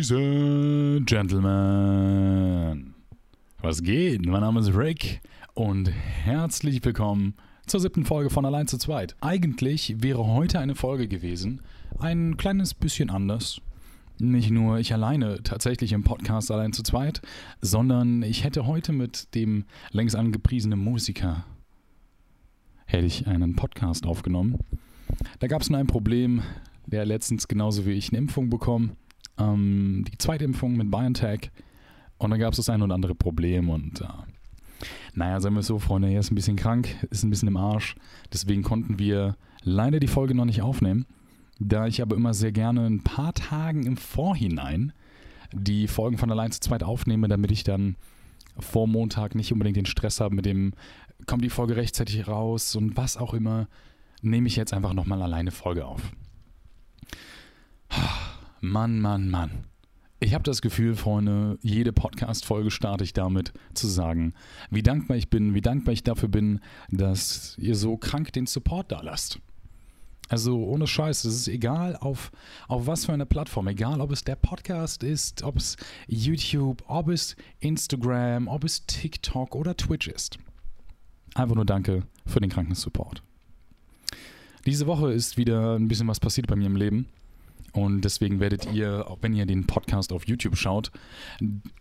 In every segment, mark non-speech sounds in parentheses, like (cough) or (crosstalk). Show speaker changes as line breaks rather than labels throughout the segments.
Ladies and Gentlemen, was geht? Mein Name ist Rick und herzlich willkommen zur siebten Folge von Allein zu zweit. Eigentlich wäre heute eine Folge gewesen, ein kleines bisschen anders. Nicht nur ich alleine tatsächlich im Podcast allein zu zweit, sondern ich hätte heute mit dem längst angepriesenen Musiker hätte ich einen Podcast aufgenommen. Da gab es nur ein Problem, der letztens genauso wie ich eine Impfung bekommen. Ähm, die zweite Impfung mit BioNTech. Und dann gab es das ein oder andere Problem und äh, naja, sagen wir so, Freunde, er ist ein bisschen krank, ist ein bisschen im Arsch. Deswegen konnten wir leider die Folge noch nicht aufnehmen. Da ich aber immer sehr gerne ein paar Tagen im Vorhinein die Folgen von allein zu zweit aufnehme, damit ich dann vor Montag nicht unbedingt den Stress habe mit dem, kommt die Folge rechtzeitig raus und was auch immer, nehme ich jetzt einfach nochmal alleine Folge auf. Mann, Mann, Mann. Ich habe das Gefühl, Freunde, jede Podcast-Folge starte ich damit zu sagen, wie dankbar ich bin, wie dankbar ich dafür bin, dass ihr so krank den Support da lasst. Also ohne Scheiß, es ist egal auf, auf was für eine Plattform, egal ob es der Podcast ist, ob es YouTube, ob es Instagram, ob es TikTok oder Twitch ist. Einfach nur danke für den kranken Support. Diese Woche ist wieder ein bisschen was passiert bei mir im Leben. Und deswegen werdet ihr, auch wenn ihr den Podcast auf YouTube schaut,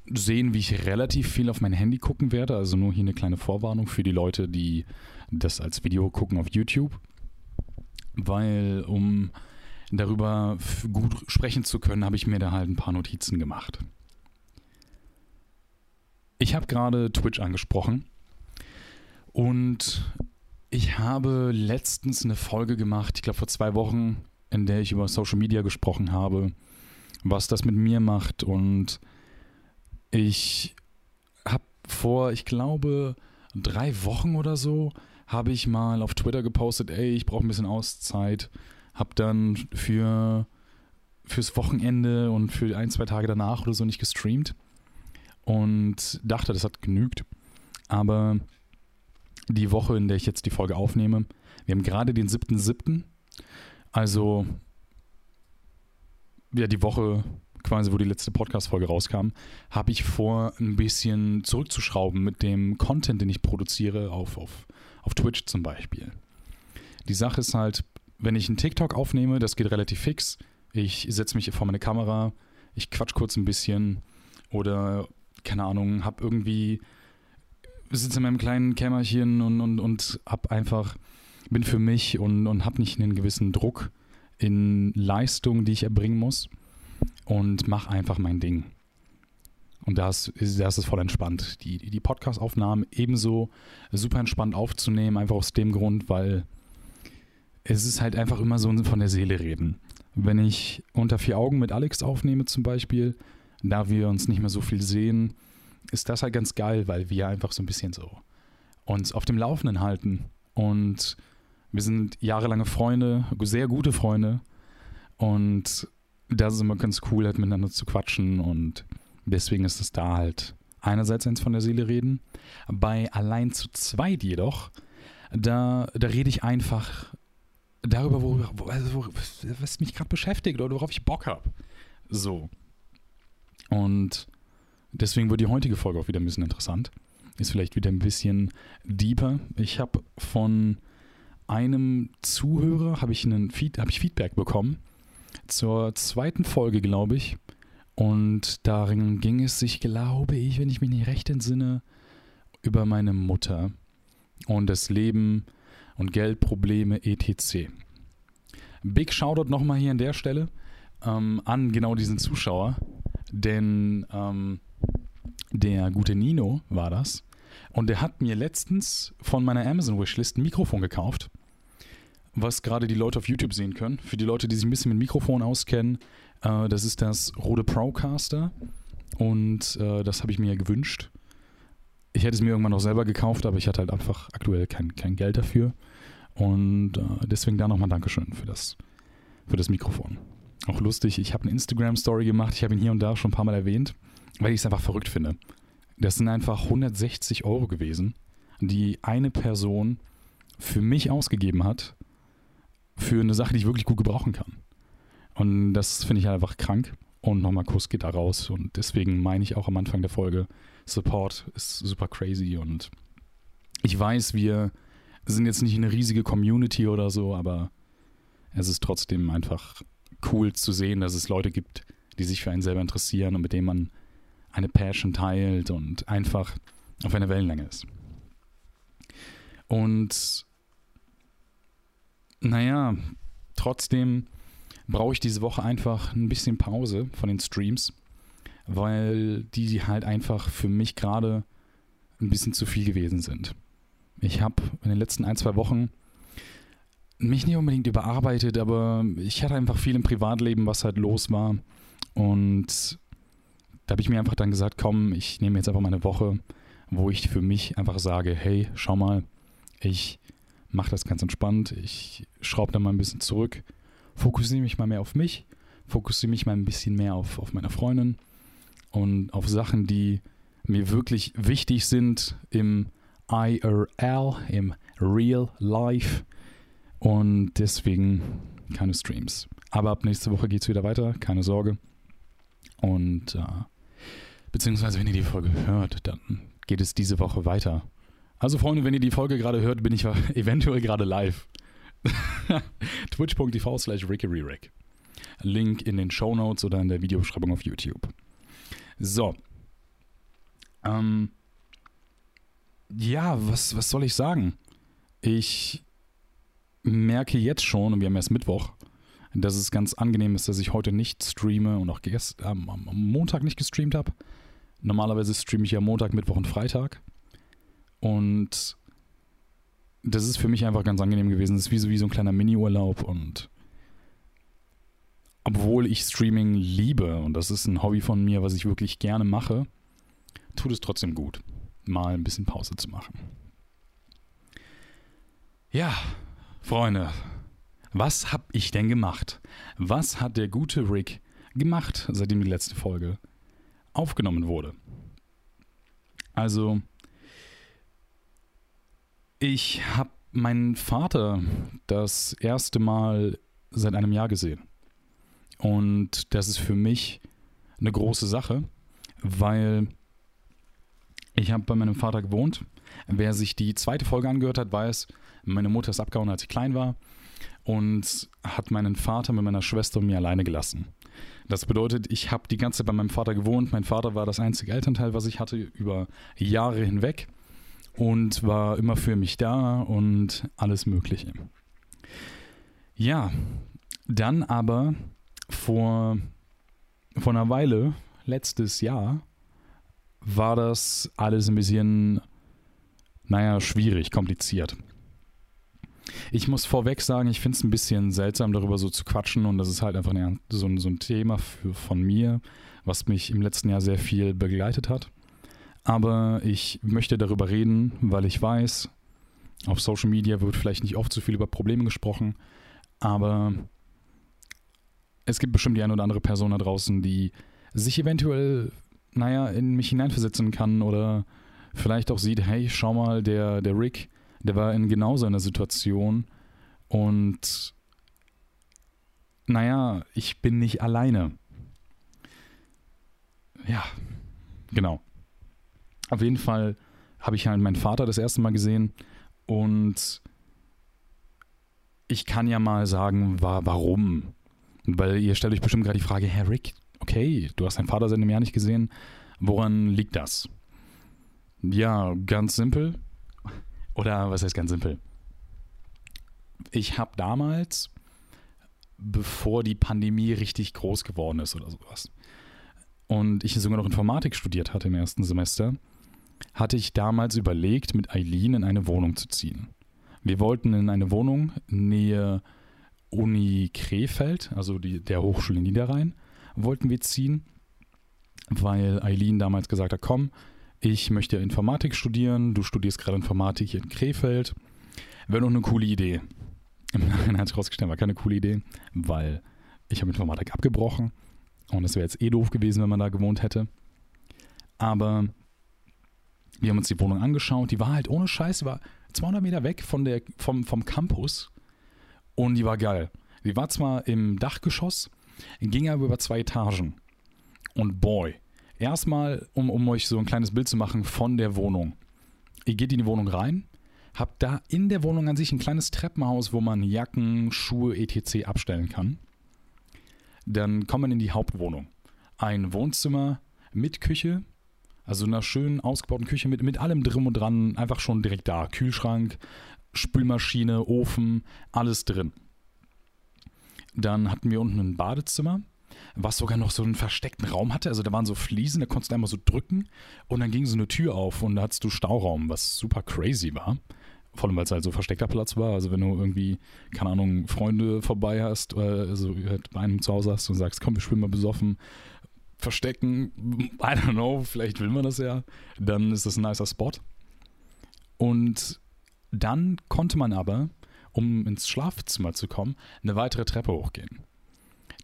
sehen, wie ich relativ viel auf mein Handy gucken werde. Also nur hier eine kleine Vorwarnung für die Leute, die das als Video gucken auf YouTube. Weil, um darüber gut sprechen zu können, habe ich mir da halt ein paar Notizen gemacht. Ich habe gerade Twitch angesprochen und ich habe letztens eine Folge gemacht, ich glaube vor zwei Wochen, in der ich über Social Media gesprochen habe, was das mit mir macht. Und ich habe vor, ich glaube, drei Wochen oder so, habe ich mal auf Twitter gepostet, ey, ich brauche ein bisschen Auszeit. Habe dann für fürs Wochenende und für ein, zwei Tage danach oder so nicht gestreamt und dachte, das hat genügt. Aber die Woche, in der ich jetzt die Folge aufnehme, wir haben gerade den 7.7., also, ja, die Woche quasi, wo die letzte Podcast-Folge rauskam, habe ich vor, ein bisschen zurückzuschrauben mit dem Content, den ich produziere auf, auf, auf Twitch zum Beispiel. Die Sache ist halt, wenn ich einen TikTok aufnehme, das geht relativ fix. Ich setze mich vor meine Kamera, ich quatsch kurz ein bisschen oder, keine Ahnung, habe irgendwie, sitze in meinem kleinen Kämmerchen und, und, und habe einfach bin für mich und, und habe nicht einen gewissen Druck in Leistungen, die ich erbringen muss und mache einfach mein Ding. Und das ist, das ist voll entspannt. Die, die Podcast-Aufnahmen ebenso super entspannt aufzunehmen, einfach aus dem Grund, weil es ist halt einfach immer so von der Seele reden. Wenn ich unter vier Augen mit Alex aufnehme zum Beispiel, da wir uns nicht mehr so viel sehen, ist das halt ganz geil, weil wir einfach so ein bisschen so uns auf dem Laufenden halten und wir sind jahrelange Freunde, sehr gute Freunde. Und das ist immer ganz cool, halt miteinander zu quatschen. Und deswegen ist es da halt einerseits eins von der Seele reden. Bei allein zu zweit jedoch, da, da rede ich einfach darüber, wo, also wo, was mich gerade beschäftigt oder worauf ich Bock habe. So. Und deswegen wird die heutige Folge auch wieder ein bisschen interessant. Ist vielleicht wieder ein bisschen deeper. Ich habe von einem Zuhörer habe ich, einen Feed, hab ich Feedback bekommen zur zweiten Folge, glaube ich. Und darin ging es sich, glaube ich, wenn ich mich nicht recht entsinne, über meine Mutter und das Leben und Geldprobleme etc. Big Shoutout nochmal hier an der Stelle ähm, an genau diesen Zuschauer, denn ähm, der gute Nino war das. Und der hat mir letztens von meiner Amazon Wishlist ein Mikrofon gekauft was gerade die Leute auf YouTube sehen können. Für die Leute, die sich ein bisschen mit Mikrofon auskennen, äh, das ist das Rode Procaster und äh, das habe ich mir gewünscht. Ich hätte es mir irgendwann noch selber gekauft, aber ich hatte halt einfach aktuell kein, kein Geld dafür. Und äh, deswegen da nochmal Dankeschön für das, für das Mikrofon. Auch lustig, ich habe eine Instagram-Story gemacht, ich habe ihn hier und da schon ein paar Mal erwähnt, weil ich es einfach verrückt finde. Das sind einfach 160 Euro gewesen, die eine Person für mich ausgegeben hat, für eine Sache, die ich wirklich gut gebrauchen kann. Und das finde ich halt einfach krank. Und nochmal Kuss geht da raus. Und deswegen meine ich auch am Anfang der Folge, Support ist super crazy. Und ich weiß, wir sind jetzt nicht eine riesige Community oder so, aber es ist trotzdem einfach cool zu sehen, dass es Leute gibt, die sich für einen selber interessieren und mit denen man eine Passion teilt und einfach auf einer Wellenlänge ist. Und naja, trotzdem brauche ich diese Woche einfach ein bisschen Pause von den Streams, weil die halt einfach für mich gerade ein bisschen zu viel gewesen sind. Ich habe in den letzten ein, zwei Wochen mich nicht unbedingt überarbeitet, aber ich hatte einfach viel im Privatleben, was halt los war. Und da habe ich mir einfach dann gesagt, komm, ich nehme jetzt einfach mal eine Woche, wo ich für mich einfach sage, hey, schau mal, ich mache das ganz entspannt, ich schraube da mal ein bisschen zurück, fokussiere mich mal mehr auf mich, fokussiere mich mal ein bisschen mehr auf, auf meine Freundin und auf Sachen, die mir wirklich wichtig sind im IRL, im Real Life. Und deswegen keine Streams. Aber ab nächste Woche geht es wieder weiter, keine Sorge. Und äh, beziehungsweise, wenn ihr die Folge hört, dann geht es diese Woche weiter. Also, Freunde, wenn ihr die Folge gerade hört, bin ich (laughs) eventuell gerade live. (laughs) Twitch.tv slash RickyRick. Link in den Show Notes oder in der Videobeschreibung auf YouTube. So. Ähm, ja, was, was soll ich sagen? Ich merke jetzt schon, und wir haben erst Mittwoch, dass es ganz angenehm ist, dass ich heute nicht streame und auch gest, ähm, am Montag nicht gestreamt habe. Normalerweise streame ich ja Montag, Mittwoch und Freitag. Und das ist für mich einfach ganz angenehm gewesen. Das ist wie so, wie so ein kleiner Mini-Urlaub und obwohl ich Streaming liebe und das ist ein Hobby von mir, was ich wirklich gerne mache, tut es trotzdem gut, mal ein bisschen Pause zu machen. Ja, Freunde, was hab ich denn gemacht? Was hat der gute Rick gemacht, seitdem die letzte Folge aufgenommen wurde? Also, ich habe meinen Vater das erste Mal seit einem Jahr gesehen. Und das ist für mich eine große Sache, weil ich habe bei meinem Vater gewohnt. Wer sich die zweite Folge angehört hat, weiß, meine Mutter ist abgehauen, als ich klein war und hat meinen Vater mit meiner Schwester und mir alleine gelassen. Das bedeutet, ich habe die ganze Zeit bei meinem Vater gewohnt. Mein Vater war das einzige Elternteil, was ich hatte über Jahre hinweg und war immer für mich da und alles Mögliche. Ja, dann aber vor, vor einer Weile, letztes Jahr, war das alles ein bisschen, naja, schwierig, kompliziert. Ich muss vorweg sagen, ich finde es ein bisschen seltsam, darüber so zu quatschen und das ist halt einfach eine, so, ein, so ein Thema für, von mir, was mich im letzten Jahr sehr viel begleitet hat. Aber ich möchte darüber reden, weil ich weiß, auf Social Media wird vielleicht nicht oft so viel über Probleme gesprochen, aber es gibt bestimmt die eine oder andere Person da draußen, die sich eventuell, naja, in mich hineinversetzen kann oder vielleicht auch sieht, hey, schau mal, der, der Rick, der war in genau so einer Situation und naja, ich bin nicht alleine. Ja, genau. Auf jeden Fall habe ich halt meinen Vater das erste Mal gesehen und ich kann ja mal sagen, war, warum. Weil ihr stellt euch bestimmt gerade die Frage, Herr Rick, okay, du hast deinen Vater seit einem Jahr nicht gesehen. Woran liegt das? Ja, ganz simpel. Oder was heißt ganz simpel? Ich habe damals, bevor die Pandemie richtig groß geworden ist oder sowas, und ich sogar noch Informatik studiert hatte im ersten Semester, hatte ich damals überlegt, mit Eileen in eine Wohnung zu ziehen. Wir wollten in eine Wohnung nähe Uni Krefeld, also die, der Hochschule Niederrhein, wollten wir ziehen, weil Eileen damals gesagt hat, komm, ich möchte Informatik studieren, du studierst gerade Informatik hier in Krefeld. Wäre doch eine coole Idee. (laughs) Im Nachhinein hat sich rausgestellt, war keine coole Idee, weil ich habe Informatik abgebrochen und es wäre jetzt eh doof gewesen, wenn man da gewohnt hätte. Aber wir haben uns die Wohnung angeschaut. Die war halt ohne Scheiß, die war 200 Meter weg von der, vom, vom Campus. Und die war geil. Die war zwar im Dachgeschoss, ging aber über zwei Etagen. Und boy, erstmal, um, um euch so ein kleines Bild zu machen von der Wohnung. Ihr geht in die Wohnung rein, habt da in der Wohnung an sich ein kleines Treppenhaus, wo man Jacken, Schuhe, etc. abstellen kann. Dann kommt man in die Hauptwohnung. Ein Wohnzimmer mit Küche, also einer schönen ausgebauten Küche mit, mit allem drin und dran, einfach schon direkt da. Kühlschrank, Spülmaschine, Ofen, alles drin. Dann hatten wir unten ein Badezimmer, was sogar noch so einen versteckten Raum hatte. Also da waren so Fliesen, da konntest du einmal so drücken und dann ging so eine Tür auf und da hattest du Stauraum, was super crazy war. Vor allem, weil es halt so versteckter Platz war. Also wenn du irgendwie, keine Ahnung, Freunde vorbei hast, oder also bei einem zu Hause hast und sagst, komm, wir schwimmen mal besoffen, verstecken, I don't know, vielleicht will man das ja, dann ist das ein nicer Spot. Und dann konnte man aber, um ins Schlafzimmer zu kommen, eine weitere Treppe hochgehen.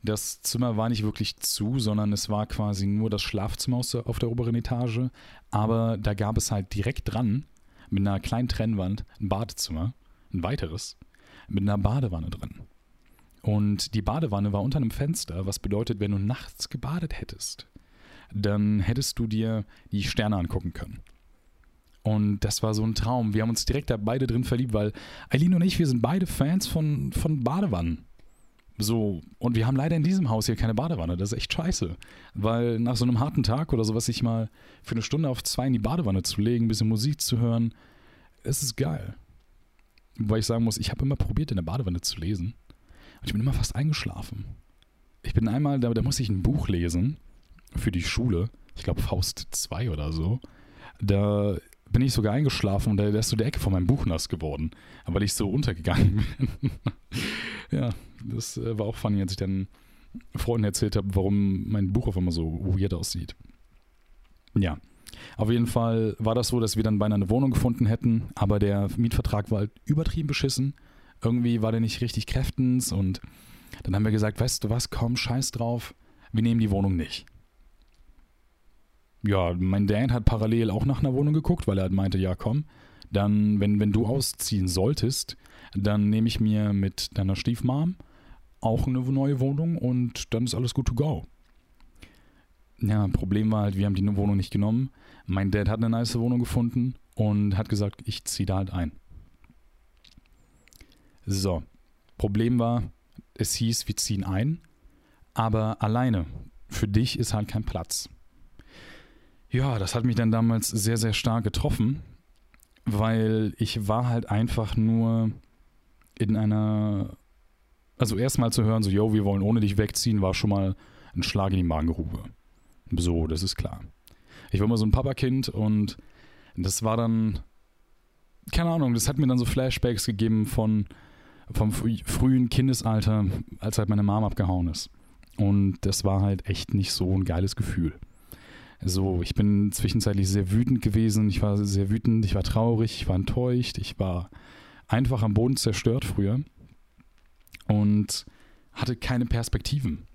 Das Zimmer war nicht wirklich zu, sondern es war quasi nur das Schlafzimmer auf der oberen Etage. Aber da gab es halt direkt dran, mit einer kleinen Trennwand, ein Badezimmer, ein weiteres, mit einer Badewanne drin. Und die Badewanne war unter einem Fenster, was bedeutet, wenn du nachts gebadet hättest, dann hättest du dir die Sterne angucken können. Und das war so ein Traum. Wir haben uns direkt da beide drin verliebt, weil Eileen und ich, wir sind beide Fans von, von Badewannen. So, und wir haben leider in diesem Haus hier keine Badewanne. Das ist echt scheiße. Weil nach so einem harten Tag oder sowas, sich mal für eine Stunde auf zwei in die Badewanne zu legen, ein bisschen Musik zu hören, es ist geil. Weil ich sagen muss, ich habe immer probiert, in der Badewanne zu lesen. Und ich bin immer fast eingeschlafen. Ich bin einmal, da, da musste ich ein Buch lesen für die Schule. Ich glaube Faust 2 oder so. Da bin ich sogar eingeschlafen und da ist so die Ecke von meinem Buch nass geworden, weil ich so untergegangen (laughs) bin. ja, das äh, war auch funny, als ich dann Freunden erzählt habe, warum mein Buch auf einmal so weird aussieht. Ja, auf jeden Fall war das so, dass wir dann beinahe eine Wohnung gefunden hätten, aber der Mietvertrag war halt übertrieben beschissen. Irgendwie war der nicht richtig kräftens und dann haben wir gesagt, weißt du was, komm, scheiß drauf, wir nehmen die Wohnung nicht ja, mein Dad hat parallel auch nach einer Wohnung geguckt, weil er halt meinte, ja komm, dann, wenn, wenn du ausziehen solltest, dann nehme ich mir mit deiner Stiefmom auch eine neue Wohnung und dann ist alles gut to go. Ja, Problem war halt, wir haben die Wohnung nicht genommen. Mein Dad hat eine nice Wohnung gefunden und hat gesagt, ich ziehe da halt ein. So, Problem war, es hieß, wir ziehen ein, aber alleine. Für dich ist halt kein Platz. Ja, das hat mich dann damals sehr, sehr stark getroffen, weil ich war halt einfach nur in einer, also erstmal zu hören, so, yo, wir wollen ohne dich wegziehen, war schon mal ein Schlag in die Magengrube. So, das ist klar. Ich war immer so ein Papakind und das war dann, keine Ahnung, das hat mir dann so Flashbacks gegeben von vom frühen Kindesalter, als halt meine Mom abgehauen ist. Und das war halt echt nicht so ein geiles Gefühl. So, ich bin zwischenzeitlich sehr wütend gewesen. Ich war sehr wütend, ich war traurig, ich war enttäuscht, ich war einfach am Boden zerstört früher und hatte keine Perspektiven,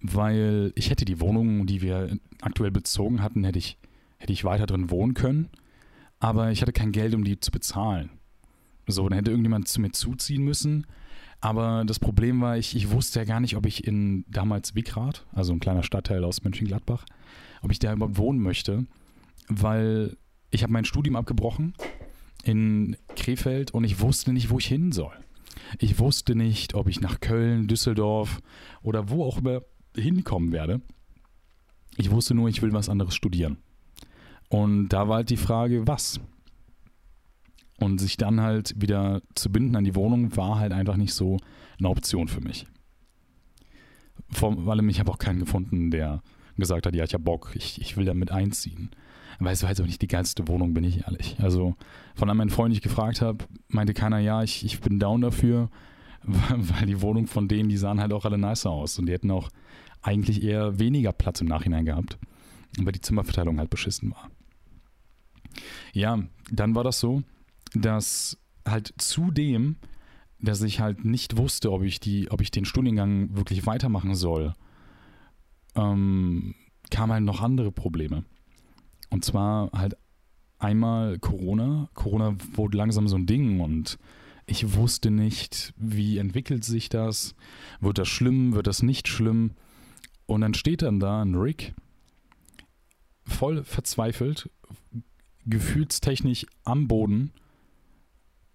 weil ich hätte die Wohnung, die wir aktuell bezogen hatten, hätte ich, hätte ich weiter drin wohnen können, aber ich hatte kein Geld, um die zu bezahlen. So, dann hätte irgendjemand zu mir zuziehen müssen. Aber das Problem war, ich, ich wusste ja gar nicht, ob ich in damals Wickrath, also ein kleiner Stadtteil aus Mönchengladbach, ob ich da überhaupt wohnen möchte, weil ich habe mein Studium abgebrochen in Krefeld und ich wusste nicht, wo ich hin soll. Ich wusste nicht, ob ich nach Köln, Düsseldorf oder wo auch immer hinkommen werde. Ich wusste nur, ich will was anderes studieren. Und da war halt die Frage, was? Und sich dann halt wieder zu binden an die Wohnung war halt einfach nicht so eine Option für mich. Vor allem, ich habe auch keinen gefunden, der gesagt hat, ja, ich habe Bock, ich, ich will da mit einziehen. Weil es war jetzt auch nicht die geilste Wohnung, bin ich ehrlich. Also von all meinen Freunden, die ich gefragt habe, meinte keiner, ja, ich, ich bin down dafür, (laughs) weil die Wohnung von denen, die sahen halt auch alle nicer aus und die hätten auch eigentlich eher weniger Platz im Nachhinein gehabt, weil die Zimmerverteilung halt beschissen war. Ja, dann war das so, dass halt zudem, dass ich halt nicht wusste, ob ich die, ob ich den Studiengang wirklich weitermachen soll ähm, kamen halt noch andere Probleme. Und zwar halt einmal Corona. Corona wurde langsam so ein Ding und ich wusste nicht, wie entwickelt sich das. Wird das schlimm? Wird das nicht schlimm? Und dann steht dann da ein Rick, voll verzweifelt, gefühlstechnisch am Boden,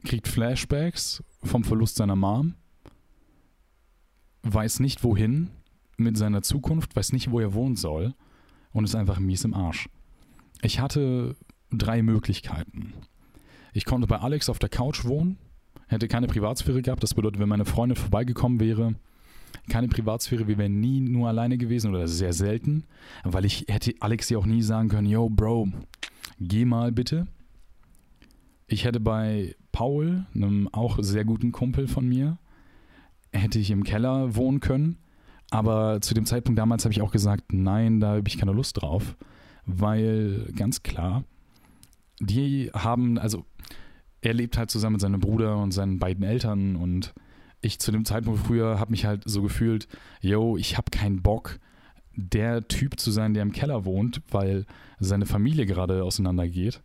kriegt Flashbacks vom Verlust seiner Mom, weiß nicht wohin mit seiner Zukunft, weiß nicht, wo er wohnen soll und ist einfach mies im Arsch. Ich hatte drei Möglichkeiten. Ich konnte bei Alex auf der Couch wohnen, hätte keine Privatsphäre gehabt. Das bedeutet, wenn meine Freundin vorbeigekommen wäre, keine Privatsphäre, wir wären nie nur alleine gewesen oder sehr selten, weil ich hätte Alex ja auch nie sagen können, yo, Bro, geh mal bitte. Ich hätte bei Paul, einem auch sehr guten Kumpel von mir, hätte ich im Keller wohnen können. Aber zu dem Zeitpunkt damals habe ich auch gesagt, nein, da habe ich keine Lust drauf, weil ganz klar, die haben, also er lebt halt zusammen mit seinem Bruder und seinen beiden Eltern und ich zu dem Zeitpunkt früher habe mich halt so gefühlt, yo, ich habe keinen Bock, der Typ zu sein, der im Keller wohnt, weil seine Familie gerade auseinandergeht.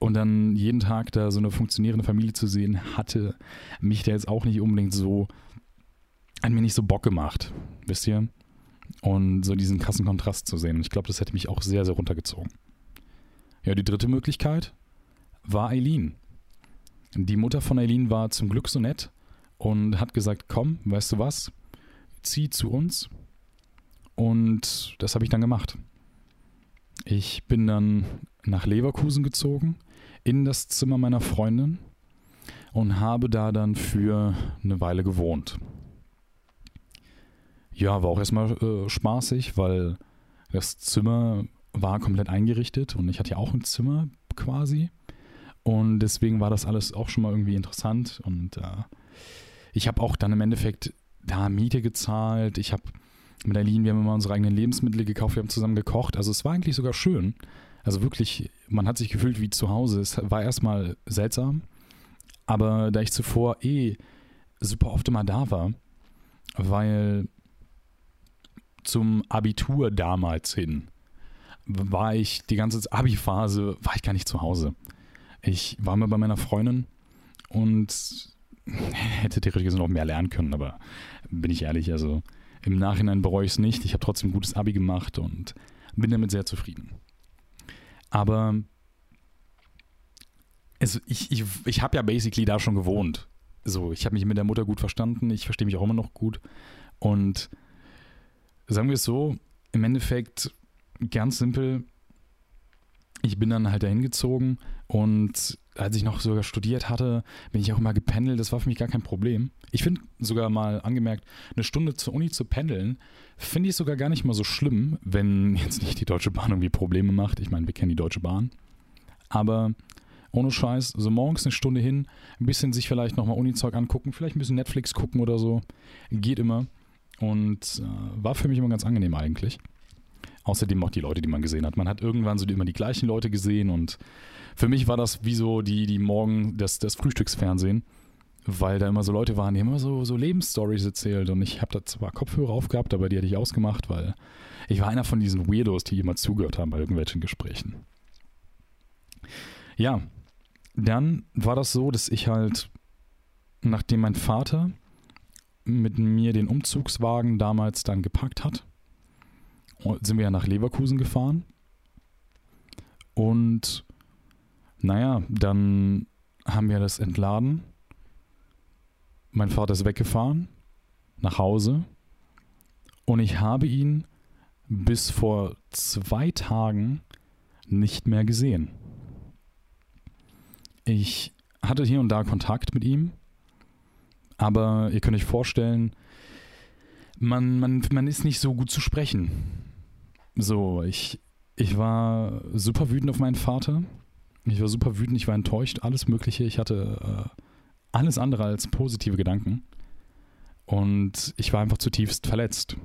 Und dann jeden Tag da so eine funktionierende Familie zu sehen, hatte mich da jetzt auch nicht unbedingt so, hat mir nicht so Bock gemacht, wisst ihr? Und so diesen krassen Kontrast zu sehen. Ich glaube, das hätte mich auch sehr, sehr runtergezogen. Ja, die dritte Möglichkeit war Eileen. Die Mutter von Eileen war zum Glück so nett und hat gesagt, komm, weißt du was, zieh zu uns. Und das habe ich dann gemacht. Ich bin dann nach Leverkusen gezogen, in das Zimmer meiner Freundin und habe da dann für eine Weile gewohnt. Ja, war auch erstmal äh, spaßig, weil das Zimmer war komplett eingerichtet und ich hatte ja auch ein Zimmer quasi. Und deswegen war das alles auch schon mal irgendwie interessant. Und äh, ich habe auch dann im Endeffekt da Miete gezahlt. Ich habe mit Aline, wir haben immer unsere eigenen Lebensmittel gekauft, wir haben zusammen gekocht. Also es war eigentlich sogar schön. Also wirklich, man hat sich gefühlt wie zu Hause. Es war erstmal seltsam, aber da ich zuvor eh super oft immer da war, weil zum Abitur damals hin war ich die ganze Abi-Phase, war ich gar nicht zu Hause. Ich war mal bei meiner Freundin und (laughs) hätte theoretisch noch mehr lernen können, aber bin ich ehrlich, also im Nachhinein bereue ich es nicht. Ich habe trotzdem ein gutes Abi gemacht und bin damit sehr zufrieden. Aber also ich, ich, ich habe ja basically da schon gewohnt. So, ich habe mich mit der Mutter gut verstanden, ich verstehe mich auch immer noch gut. Und sagen wir es so, im Endeffekt ganz simpel, ich bin dann halt dahin gezogen und als ich noch sogar studiert hatte, bin ich auch immer gependelt. Das war für mich gar kein Problem. Ich finde sogar mal angemerkt, eine Stunde zur Uni zu pendeln, finde ich sogar gar nicht mal so schlimm, wenn jetzt nicht die Deutsche Bahn irgendwie Probleme macht. Ich meine, wir kennen die Deutsche Bahn. Aber ohne Scheiß, so morgens eine Stunde hin, ein bisschen sich vielleicht nochmal Uni-Zeug angucken, vielleicht ein bisschen Netflix gucken oder so. Geht immer. Und äh, war für mich immer ganz angenehm eigentlich. Außerdem auch die Leute, die man gesehen hat. Man hat irgendwann so immer die gleichen Leute gesehen und für mich war das wie so die, die Morgen des, des Frühstücksfernsehen, weil da immer so Leute waren, die immer so, so Lebensstories erzählt und ich habe da zwar Kopfhörer aufgehabt, aber die hatte ich ausgemacht, weil ich war einer von diesen Weirdos, die immer zugehört haben bei irgendwelchen Gesprächen. Ja, dann war das so, dass ich halt, nachdem mein Vater mit mir den Umzugswagen damals dann gepackt hat, sind wir ja nach Leverkusen gefahren. Und naja, dann haben wir das entladen. Mein Vater ist weggefahren nach Hause. Und ich habe ihn bis vor zwei Tagen nicht mehr gesehen. Ich hatte hier und da Kontakt mit ihm, aber ihr könnt euch vorstellen, man, man, man ist nicht so gut zu sprechen. So, ich, ich war super wütend auf meinen Vater. Ich war super wütend, ich war enttäuscht, alles Mögliche. Ich hatte äh, alles andere als positive Gedanken. Und ich war einfach zutiefst verletzt.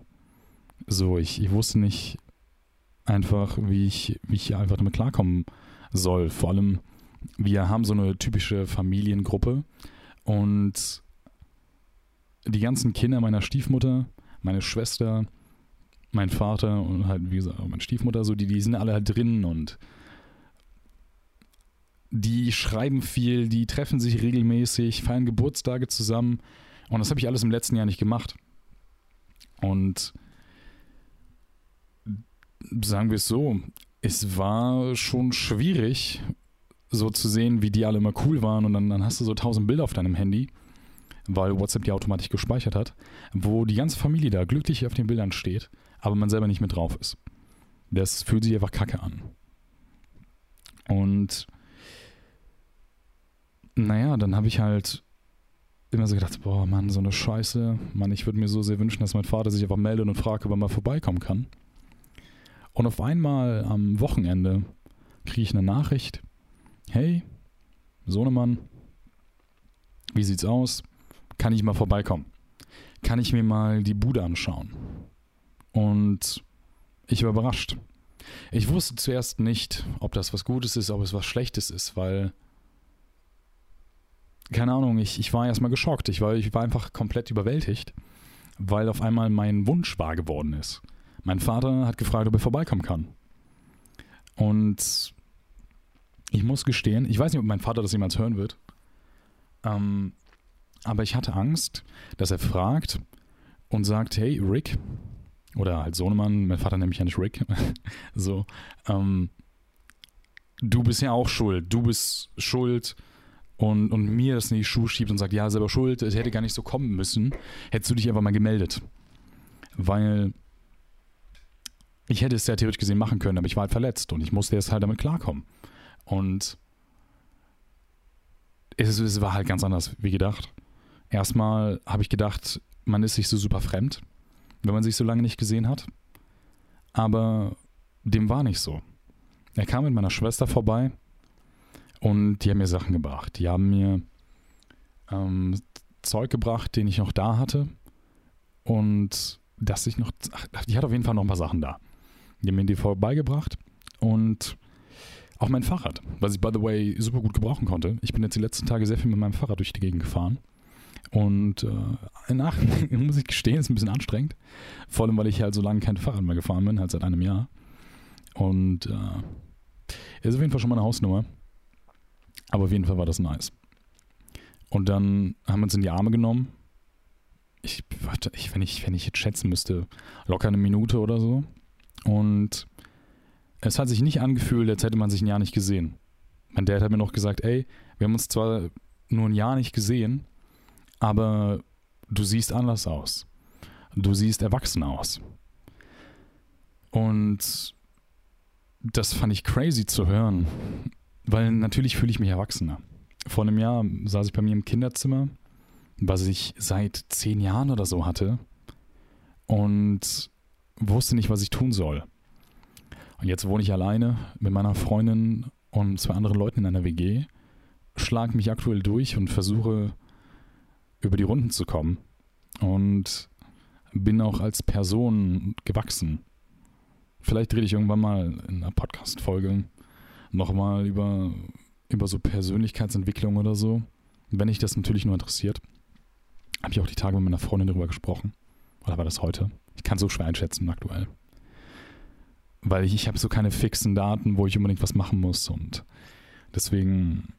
So, ich, ich wusste nicht einfach, wie ich, wie ich einfach damit klarkommen soll. Vor allem, wir haben so eine typische Familiengruppe und die ganzen Kinder meiner Stiefmutter, meine Schwester, mein Vater und halt, wie gesagt, meine Stiefmutter, so, die, die sind alle halt drin und die schreiben viel, die treffen sich regelmäßig, feiern Geburtstage zusammen. Und das habe ich alles im letzten Jahr nicht gemacht. Und sagen wir es so, es war schon schwierig, so zu sehen, wie die alle immer cool waren und dann, dann hast du so tausend Bilder auf deinem Handy, weil WhatsApp die automatisch gespeichert hat, wo die ganze Familie da glücklich auf den Bildern steht, aber man selber nicht mit drauf ist. Das fühlt sich einfach kacke an. Und naja, dann habe ich halt immer so gedacht, boah, Mann, so eine Scheiße. Mann, ich würde mir so sehr wünschen, dass mein Vater sich einfach meldet und fragt, ob er mal vorbeikommen kann. Und auf einmal am Wochenende kriege ich eine Nachricht. Hey, Sohnemann, wie sieht's aus? Kann ich mal vorbeikommen? Kann ich mir mal die Bude anschauen? Und ich war überrascht. Ich wusste zuerst nicht, ob das was Gutes ist, ob es was Schlechtes ist, weil keine Ahnung, ich, ich war erstmal geschockt. Ich war, ich war einfach komplett überwältigt, weil auf einmal mein Wunsch wahr geworden ist. Mein Vater hat gefragt, ob er vorbeikommen kann. Und ich muss gestehen, ich weiß nicht, ob mein Vater das jemals hören wird, ähm, aber ich hatte Angst, dass er fragt und sagt, hey, Rick, oder halt Sohnemann, mein Vater nennt mich ja nicht Rick, (laughs) so, ähm, du bist ja auch schuld, du bist schuld, und, und mir das in die Schuhe schiebt und sagt, ja, selber schuld, es hätte gar nicht so kommen müssen, hättest du dich einfach mal gemeldet. Weil ich hätte es ja theoretisch gesehen machen können, aber ich war halt verletzt und ich musste jetzt halt damit klarkommen. Und es, es war halt ganz anders wie gedacht. Erstmal habe ich gedacht, man ist sich so super fremd, wenn man sich so lange nicht gesehen hat. Aber dem war nicht so. Er kam mit meiner Schwester vorbei und die haben mir Sachen gebracht. Die haben mir ähm, Zeug gebracht, den ich noch da hatte. Und dass ich noch. Ach, die hat auf jeden Fall noch ein paar Sachen da. Die haben mir die vorbeigebracht. Und auch mein Fahrrad, was ich, by the way, super gut gebrauchen konnte. Ich bin jetzt die letzten Tage sehr viel mit meinem Fahrrad durch die Gegend gefahren. Und äh, nach, (laughs) muss ich gestehen, ist ein bisschen anstrengend. Vor allem, weil ich halt so lange kein Fahrrad mehr gefahren bin, halt seit einem Jahr. Und äh, ist auf jeden Fall schon mal eine Hausnummer. Aber auf jeden Fall war das nice. Und dann haben wir uns in die Arme genommen. Ich, warte, ich, wenn, ich, wenn ich jetzt schätzen müsste, locker eine Minute oder so. Und es hat sich nicht angefühlt, als hätte man sich ein Jahr nicht gesehen. Mein Dad hat mir noch gesagt, ey, wir haben uns zwar nur ein Jahr nicht gesehen, aber du siehst anders aus. Du siehst erwachsen aus. Und das fand ich crazy zu hören. Weil natürlich fühle ich mich erwachsener. Vor einem Jahr saß ich bei mir im Kinderzimmer, was ich seit zehn Jahren oder so hatte und wusste nicht, was ich tun soll. Und jetzt wohne ich alleine mit meiner Freundin und zwei anderen Leuten in einer WG, schlage mich aktuell durch und versuche über die Runden zu kommen und bin auch als Person gewachsen. Vielleicht rede ich irgendwann mal in einer Podcast-Folge nochmal über, über so Persönlichkeitsentwicklung oder so. Wenn dich das natürlich nur interessiert. Habe ich auch die Tage mit meiner Freundin darüber gesprochen. Oder war das heute? Ich kann so schwer einschätzen aktuell. Weil ich, ich habe so keine fixen Daten, wo ich unbedingt was machen muss. Und deswegen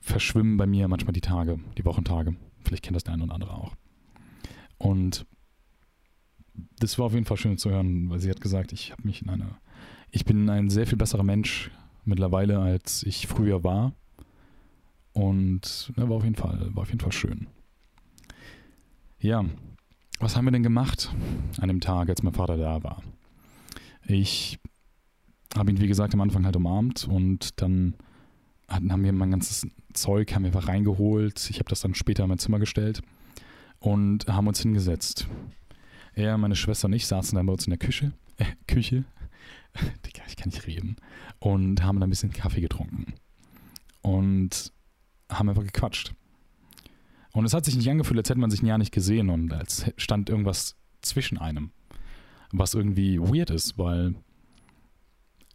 verschwimmen bei mir manchmal die Tage, die Wochentage. Vielleicht kennt das der eine oder andere auch. Und das war auf jeden Fall schön zu hören, weil sie hat gesagt, ich habe mich in einer, ich bin ein sehr viel besserer Mensch mittlerweile, als ich früher war. Und ja, war, auf jeden Fall, war auf jeden Fall schön. Ja, was haben wir denn gemacht an dem Tag, als mein Vater da war? Ich habe ihn, wie gesagt, am Anfang halt umarmt und dann haben wir mein ganzes Zeug haben wir einfach reingeholt. Ich habe das dann später in mein Zimmer gestellt und haben uns hingesetzt. Er, meine Schwester und ich saßen dann bei uns in der Küche, äh, Küche (laughs) Digga, ich kann nicht reden. Und haben dann ein bisschen Kaffee getrunken. Und haben einfach gequatscht. Und es hat sich nicht angefühlt, als hätte man sich ein Jahr nicht gesehen und als stand irgendwas zwischen einem. Was irgendwie weird ist, weil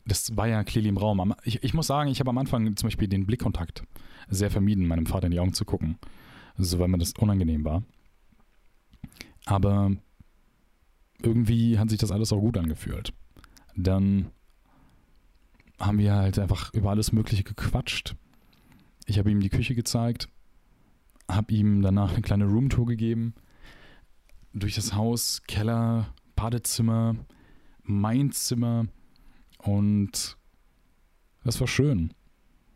das war ja clearly im Raum. Ich, ich muss sagen, ich habe am Anfang zum Beispiel den Blickkontakt sehr vermieden, meinem Vater in die Augen zu gucken. So, weil mir das unangenehm war. Aber irgendwie hat sich das alles auch gut angefühlt dann haben wir halt einfach über alles Mögliche gequatscht. Ich habe ihm die Küche gezeigt, habe ihm danach eine kleine Roomtour gegeben. Durch das Haus, Keller, Badezimmer, mein Zimmer und das war schön.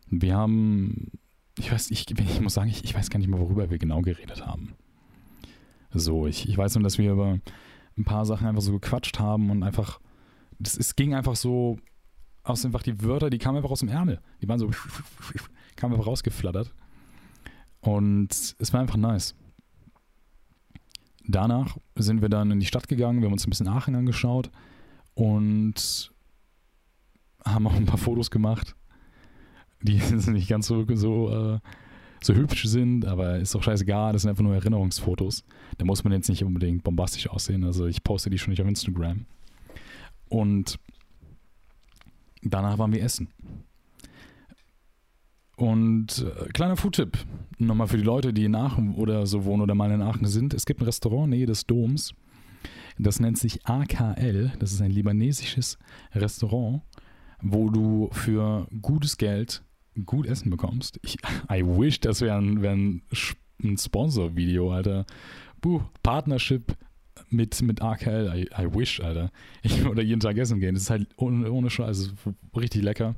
Wir haben, ich weiß, ich, ich muss sagen, ich, ich weiß gar nicht mehr, worüber wir genau geredet haben. So, ich, ich weiß nur, dass wir über ein paar Sachen einfach so gequatscht haben und einfach, das, es ging einfach so aus einfach die Wörter, die kamen einfach aus dem Ärmel. Die waren so, (laughs) kamen einfach rausgeflattert. Und es war einfach nice. Danach sind wir dann in die Stadt gegangen, wir haben uns ein bisschen Aachen angeschaut und haben auch ein paar Fotos gemacht, die (laughs) nicht ganz so, so, äh, so hübsch sind, aber ist doch scheißegal, das sind einfach nur Erinnerungsfotos. Da muss man jetzt nicht unbedingt bombastisch aussehen, also ich poste die schon nicht auf Instagram. Und danach waren wir essen. Und äh, kleiner Food-Tipp, nochmal für die Leute, die in Aachen oder so wohnen oder mal in Aachen sind. Es gibt ein Restaurant nähe des Doms. Das nennt sich AKL. Das ist ein libanesisches Restaurant, wo du für gutes Geld gut Essen bekommst. Ich, I wish, das wäre ein, wär ein, Sponsor-Video, Alter. Buh, Partnership mit, mit AKL. I, I wish, Alter. Ich würde jeden Tag essen gehen. Das ist halt ohne, ohne Scheiß. richtig lecker.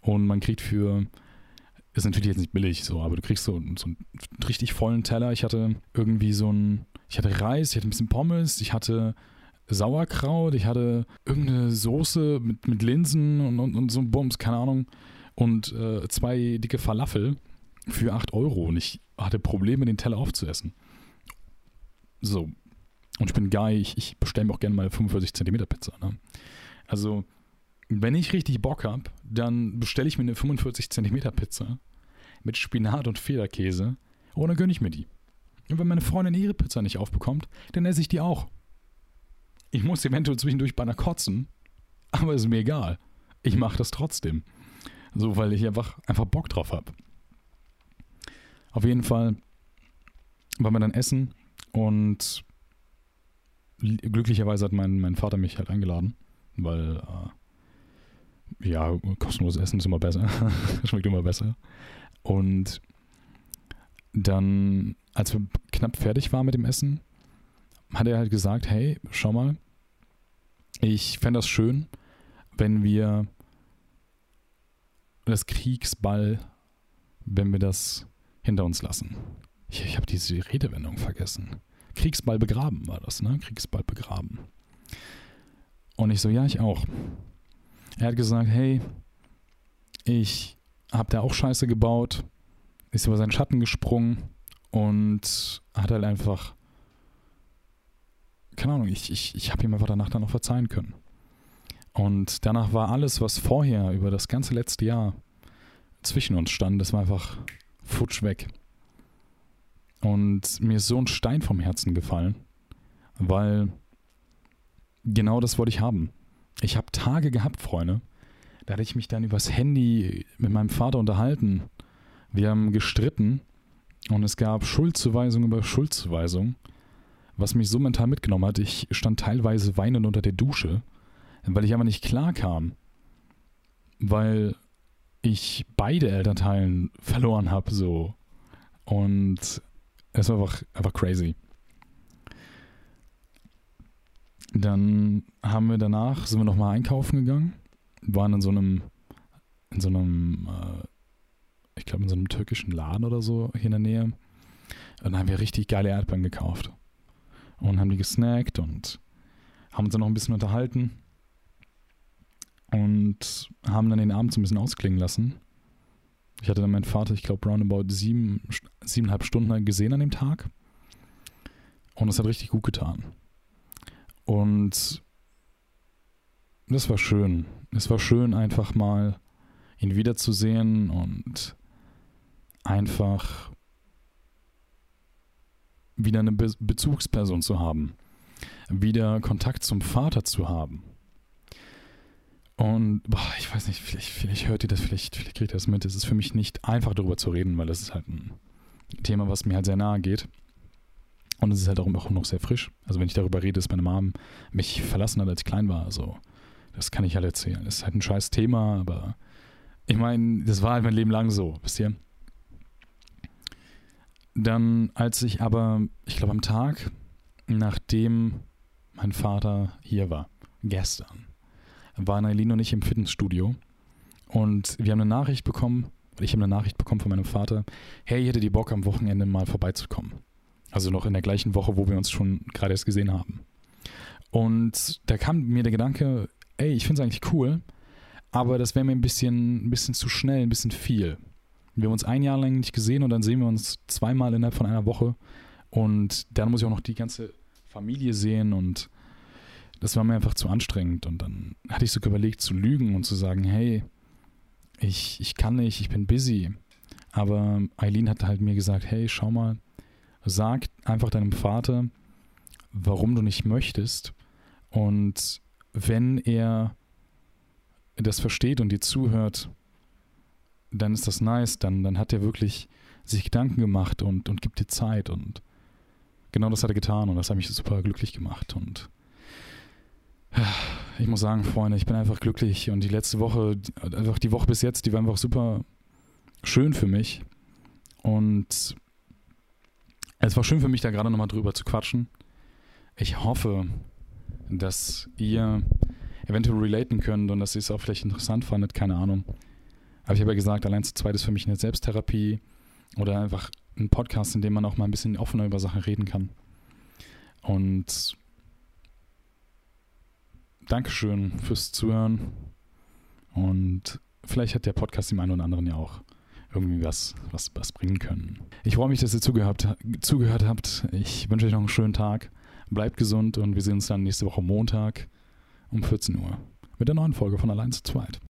Und man kriegt für ist natürlich jetzt nicht billig, so, aber du kriegst so, so einen richtig vollen Teller. Ich hatte irgendwie so ein, ich hatte Reis, ich hatte ein bisschen Pommes, ich hatte Sauerkraut, ich hatte irgendeine Soße mit, mit Linsen und, und, und so ein Bums, keine Ahnung. Und äh, zwei dicke Falafel für 8 Euro. Und ich hatte Probleme, den Teller aufzuessen. So. Und ich bin geil, ich, ich bestelle mir auch gerne mal 45 Zentimeter Pizza. Ne? Also, wenn ich richtig Bock habe, dann bestelle ich mir eine 45 cm Pizza mit Spinat und Federkäse und dann gönne ich mir die. Und wenn meine Freundin ihre Pizza nicht aufbekommt, dann esse ich die auch. Ich muss eventuell zwischendurch bei einer kotzen, aber ist mir egal. Ich mache das trotzdem. So, weil ich einfach, einfach Bock drauf habe. Auf jeden Fall waren wir dann essen und glücklicherweise hat mein, mein Vater mich halt eingeladen, weil äh, ja, kostenloses Essen ist immer besser. (laughs) Schmeckt immer besser. Und dann, als wir knapp fertig waren mit dem Essen, hat er halt gesagt, hey, schau mal, ich fände das schön, wenn wir das Kriegsball, wenn wir das hinter uns lassen. Ich, ich habe diese Redewendung vergessen. Kriegsball begraben war das, ne? Kriegsball begraben. Und ich so, ja, ich auch. Er hat gesagt, hey, ich habe da auch Scheiße gebaut, ist über seinen Schatten gesprungen und hat halt einfach, keine Ahnung, ich, ich, ich habe ihm einfach danach dann noch verzeihen können. Und danach war alles, was vorher über das ganze letzte Jahr zwischen uns stand, das war einfach futsch weg. Und mir ist so ein Stein vom Herzen gefallen, weil genau das wollte ich haben. Ich habe Tage gehabt, Freunde. Da hatte ich mich dann übers Handy mit meinem Vater unterhalten. Wir haben gestritten und es gab Schuldzuweisung über Schuldzuweisung, was mich so mental mitgenommen hat. Ich stand teilweise weinend unter der Dusche, weil ich aber nicht klar kam. Weil ich beide Elternteilen verloren habe, so. Und es war einfach, einfach crazy. Dann haben wir danach, sind wir nochmal einkaufen gegangen, waren in so einem, in so einem, äh, ich glaube in so einem türkischen Laden oder so hier in der Nähe. Und dann haben wir richtig geile Erdbeeren gekauft. Und haben die gesnackt und haben uns dann noch ein bisschen unterhalten. Und haben dann den Abend so ein bisschen ausklingen lassen. Ich hatte dann meinen Vater, ich glaube, roundabout sieben, siebeneinhalb Stunden gesehen an dem Tag. Und es hat richtig gut getan. Und das war schön. Es war schön, einfach mal ihn wiederzusehen und einfach wieder eine Be Bezugsperson zu haben, wieder Kontakt zum Vater zu haben. Und boah, ich weiß nicht, vielleicht, vielleicht hört ihr das, vielleicht, vielleicht kriegt ihr das mit. Es ist für mich nicht einfach darüber zu reden, weil das ist halt ein Thema, was mir halt sehr nahe geht. Und es ist halt auch noch sehr frisch. Also wenn ich darüber rede, dass meine Mom mich verlassen hat, als ich klein war, also das kann ich halt erzählen. Das ist halt ein scheiß Thema, aber ich meine, das war halt mein Leben lang so, wisst ihr? Dann, als ich aber, ich glaube am Tag, nachdem mein Vater hier war, gestern, waren Eileen und ich im Fitnessstudio und wir haben eine Nachricht bekommen, ich habe eine Nachricht bekommen von meinem Vater, hey, ich hätte die Bock am Wochenende mal vorbeizukommen. Also noch in der gleichen Woche, wo wir uns schon gerade erst gesehen haben. Und da kam mir der Gedanke, ey, ich finde es eigentlich cool, aber das wäre mir ein bisschen, ein bisschen zu schnell, ein bisschen viel. Wir haben uns ein Jahr lang nicht gesehen und dann sehen wir uns zweimal innerhalb von einer Woche. Und dann muss ich auch noch die ganze Familie sehen und das war mir einfach zu anstrengend. Und dann hatte ich sogar überlegt zu lügen und zu sagen, hey, ich, ich kann nicht, ich bin busy. Aber Eileen hat halt mir gesagt, hey, schau mal, sag einfach deinem Vater, warum du nicht möchtest. Und wenn er das versteht und dir zuhört, dann ist das nice, dann, dann hat er wirklich sich Gedanken gemacht und, und gibt dir Zeit und genau das hat er getan und das hat mich super glücklich gemacht und ich muss sagen, Freunde, ich bin einfach glücklich und die letzte Woche, einfach die Woche bis jetzt, die war einfach super schön für mich und es war schön für mich, da gerade nochmal drüber zu quatschen. Ich hoffe, dass ihr eventuell relaten könnt und dass ihr es auch vielleicht interessant fandet, keine Ahnung. Aber ich habe ja gesagt, allein zu zweit ist für mich eine Selbsttherapie oder einfach ein Podcast, in dem man auch mal ein bisschen offener über Sachen reden kann. Und Dankeschön fürs Zuhören. Und vielleicht hat der Podcast dem einen oder anderen ja auch irgendwie was, was, was bringen können. Ich freue mich, dass ihr zugehört, zugehört habt. Ich wünsche euch noch einen schönen Tag. Bleibt gesund und wir sehen uns dann nächste Woche Montag um 14 Uhr mit der neuen Folge von Allein zu zweit.